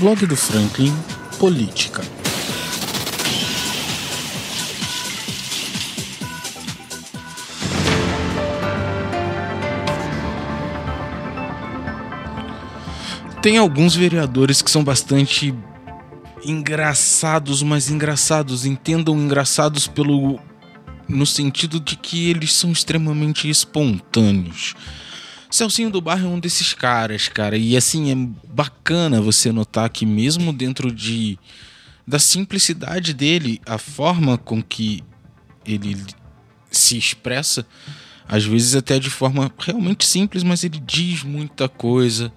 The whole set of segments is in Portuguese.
Blog do Franklin Política. Tem alguns vereadores que são bastante engraçados, mas engraçados, entendam engraçados pelo no sentido de que eles são extremamente espontâneos. Celcinho do Barro é um desses caras, cara, e assim é bacana você notar que mesmo dentro de da simplicidade dele, a forma com que ele se expressa, às vezes até de forma realmente simples, mas ele diz muita coisa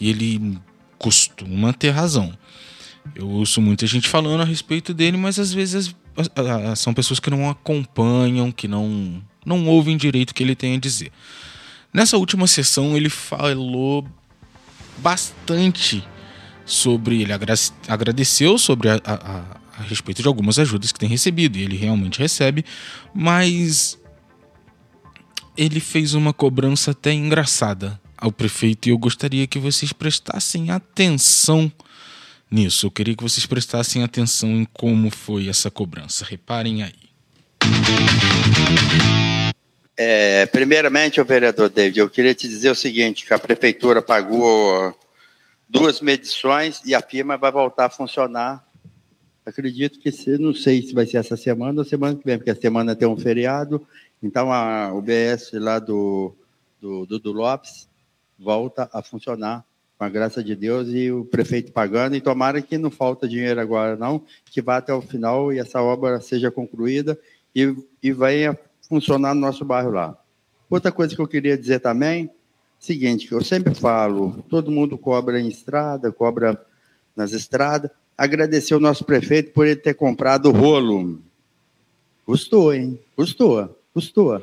e ele costuma ter razão. Eu ouço muita gente falando a respeito dele, mas às vezes são pessoas que não acompanham, que não, não ouvem direito o que ele tem a dizer. Nessa última sessão, ele falou bastante sobre. Ele agradeceu sobre a, a, a respeito de algumas ajudas que tem recebido, e ele realmente recebe, mas ele fez uma cobrança até engraçada ao prefeito e eu gostaria que vocês prestassem atenção nisso. Eu queria que vocês prestassem atenção em como foi essa cobrança. Reparem aí. É, primeiramente, o vereador David, eu queria te dizer o seguinte, que a prefeitura pagou duas medições e a firma vai voltar a funcionar. Acredito que, se, não sei se vai ser essa semana ou semana que vem, porque a semana tem um feriado, então a, o BS lá do, do Dudu Lopes volta a funcionar com a graça de Deus e o prefeito pagando, e tomara que não falta dinheiro agora, não, que vá até o final e essa obra seja concluída e, e venha funcionar no nosso bairro lá. Outra coisa que eu queria dizer também, seguinte, que eu sempre falo, todo mundo cobra em estrada, cobra nas estradas, agradecer o nosso prefeito por ele ter comprado o rolo. Custou, hein? Custou, custou.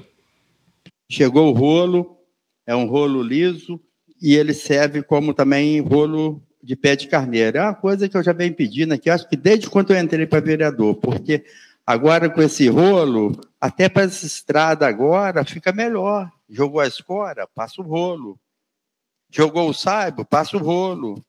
Chegou o rolo, é um rolo liso, e ele serve como também rolo de pé de carneiro. É uma coisa que eu já venho pedindo aqui, acho que desde quando eu entrei para vereador, porque agora com esse rolo, até para essa estrada agora, fica melhor. Jogou a escora, passa o rolo. Jogou o saibo, passa o rolo.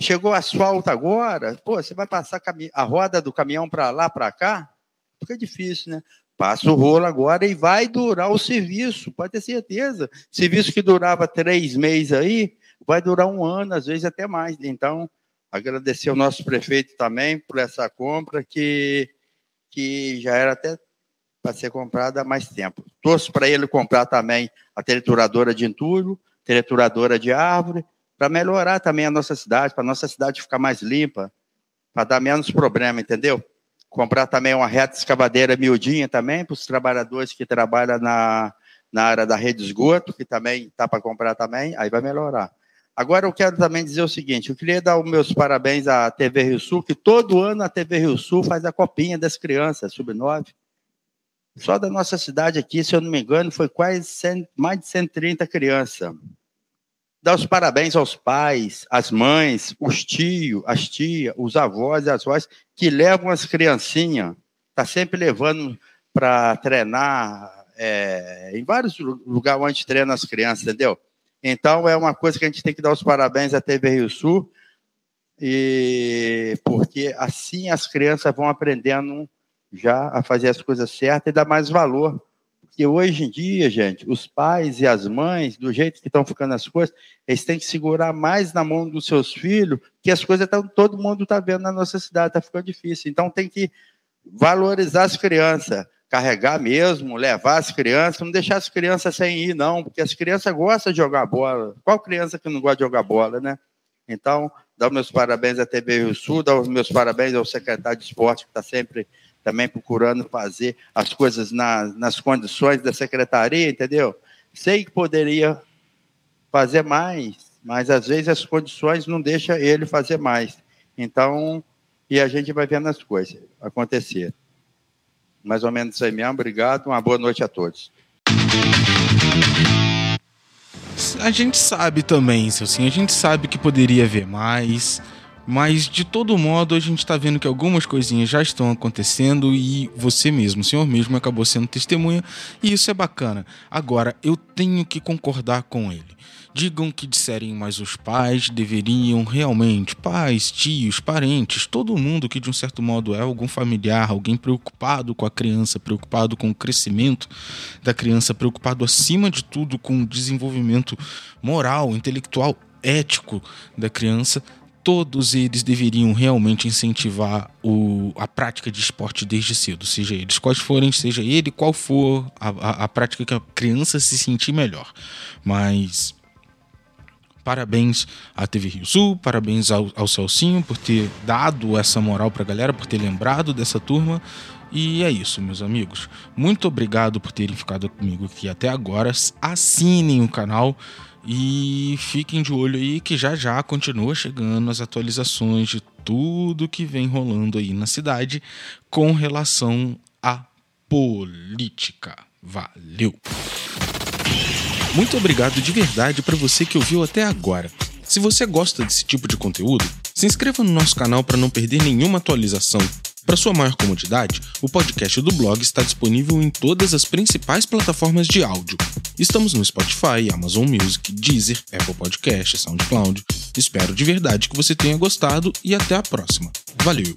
Chegou asfalto agora, pô, você vai passar a roda do caminhão para lá, para cá? Fica difícil, né? Passa o rolo agora e vai durar o serviço, pode ter certeza. Serviço que durava três meses aí, vai durar um ano, às vezes até mais. Então, agradecer ao nosso prefeito também por essa compra, que, que já era até para ser comprada há mais tempo. Torço para ele comprar também a trituradora de entulho, trituradora de árvore, para melhorar também a nossa cidade, para a nossa cidade ficar mais limpa, para dar menos problema, entendeu? comprar também uma reta escavadeira miudinha também para os trabalhadores que trabalham na, na área da rede de esgoto, que também está para comprar também, aí vai melhorar. Agora eu quero também dizer o seguinte, eu queria dar os meus parabéns à TV Rio Sul, que todo ano a TV Rio Sul faz a copinha das crianças, sub-9. Só da nossa cidade aqui, se eu não me engano, foi quase 100, mais de 130 crianças dar os parabéns aos pais, às mães, os tios, as tias, os avós e as avós que levam as criancinhas, tá sempre levando para treinar é, em vários lugares onde treina as crianças, entendeu? Então é uma coisa que a gente tem que dar os parabéns à TV Rio Sul, e porque assim as crianças vão aprendendo já a fazer as coisas certas e dar mais valor porque hoje em dia, gente, os pais e as mães, do jeito que estão ficando as coisas, eles têm que segurar mais na mão dos seus filhos, que as coisas estão, todo mundo está vendo na nossa cidade, está ficando difícil. Então tem que valorizar as crianças, carregar mesmo, levar as crianças, não deixar as crianças sem ir, não, porque as crianças gostam de jogar bola. Qual criança que não gosta de jogar bola, né? Então, os meus parabéns à TV Rio Sul, os meus parabéns ao secretário de esporte, que está sempre também procurando fazer as coisas na, nas condições da secretaria, entendeu? Sei que poderia fazer mais, mas às vezes as condições não deixam ele fazer mais. Então, e a gente vai vendo as coisas acontecer. Mais ou menos isso aí mesmo. Obrigado. Uma boa noite a todos. A gente sabe também, assim, a gente sabe que poderia haver mais Mas de todo modo, a gente está vendo que algumas coisinhas já estão acontecendo e você mesmo, o senhor mesmo, acabou sendo testemunha, e isso é bacana. Agora, eu tenho que concordar com ele. Digam que disserem, mas os pais deveriam realmente, pais, tios, parentes, todo mundo que de um certo modo é algum familiar, alguém preocupado com a criança, preocupado com o crescimento da criança, preocupado acima de tudo com o desenvolvimento moral, intelectual, ético da criança, todos eles deveriam realmente incentivar o, a prática de esporte desde cedo, seja eles quais forem, seja ele qual for a, a, a prática que a criança se sentir melhor. Mas Parabéns à TV Rio Sul, parabéns ao, ao Celcinho por ter dado essa moral pra galera, por ter lembrado dessa turma. E é isso, meus amigos. Muito obrigado por terem ficado comigo aqui até agora. Assinem o canal e fiquem de olho aí que já já continua chegando as atualizações de tudo que vem rolando aí na cidade com relação à política. Valeu! Muito obrigado de verdade para você que ouviu até agora. Se você gosta desse tipo de conteúdo, se inscreva no nosso canal para não perder nenhuma atualização. Para sua maior comodidade, o podcast do blog está disponível em todas as principais plataformas de áudio. Estamos no Spotify, Amazon Music, Deezer, Apple Podcast, SoundCloud. Espero de verdade que você tenha gostado e até a próxima. Valeu!